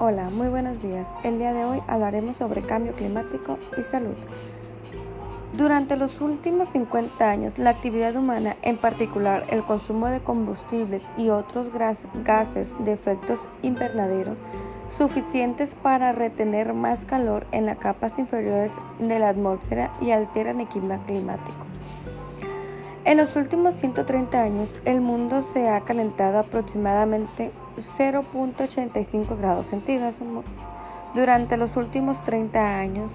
Hola, muy buenos días. El día de hoy hablaremos sobre cambio climático y salud. Durante los últimos 50 años, la actividad humana, en particular el consumo de combustibles y otros gases de efectos invernadero, suficientes para retener más calor en las capas inferiores de la atmósfera y alteran el clima climático. En los últimos 130 años, el mundo se ha calentado aproximadamente 0.85 grados centígrados. Durante los últimos 30 años,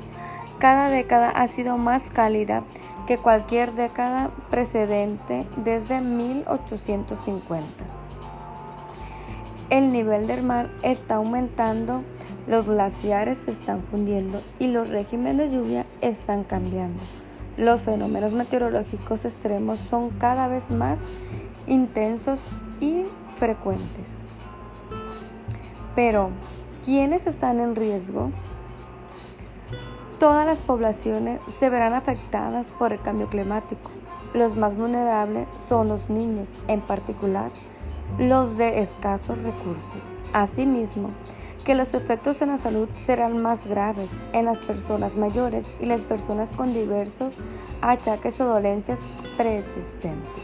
cada década ha sido más cálida que cualquier década precedente desde 1850. El nivel del mar está aumentando, los glaciares se están fundiendo y los regímenes de lluvia están cambiando. Los fenómenos meteorológicos extremos son cada vez más intensos y frecuentes. Pero, ¿quiénes están en riesgo? Todas las poblaciones se verán afectadas por el cambio climático. Los más vulnerables son los niños, en particular los de escasos recursos. Asimismo, que los efectos en la salud serán más graves en las personas mayores y las personas con diversos achaques o dolencias preexistentes.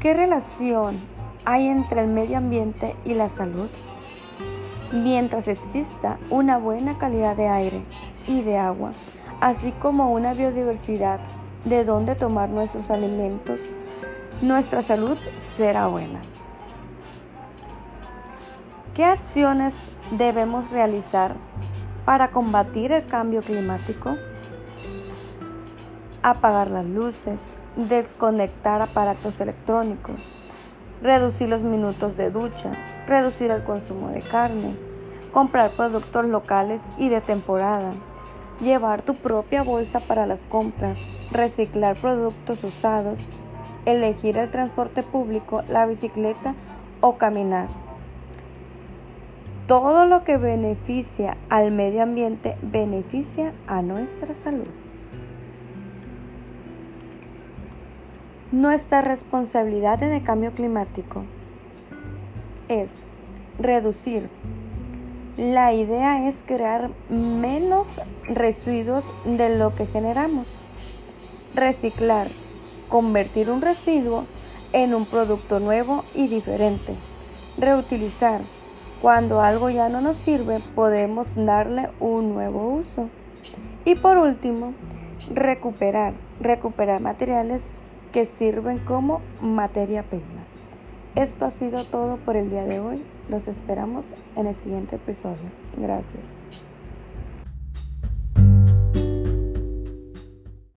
¿Qué relación hay entre el medio ambiente y la salud? Mientras exista una buena calidad de aire y de agua, así como una biodiversidad de donde tomar nuestros alimentos, nuestra salud será buena. ¿Qué acciones debemos realizar para combatir el cambio climático? Apagar las luces, desconectar aparatos electrónicos, reducir los minutos de ducha, reducir el consumo de carne, comprar productos locales y de temporada, llevar tu propia bolsa para las compras, reciclar productos usados, elegir el transporte público, la bicicleta o caminar. Todo lo que beneficia al medio ambiente beneficia a nuestra salud. Nuestra responsabilidad en el cambio climático es reducir. La idea es crear menos residuos de lo que generamos. Reciclar. Convertir un residuo en un producto nuevo y diferente. Reutilizar cuando algo ya no nos sirve, podemos darle un nuevo uso. Y por último, recuperar, recuperar materiales que sirven como materia prima. Esto ha sido todo por el día de hoy. Los esperamos en el siguiente episodio. Gracias.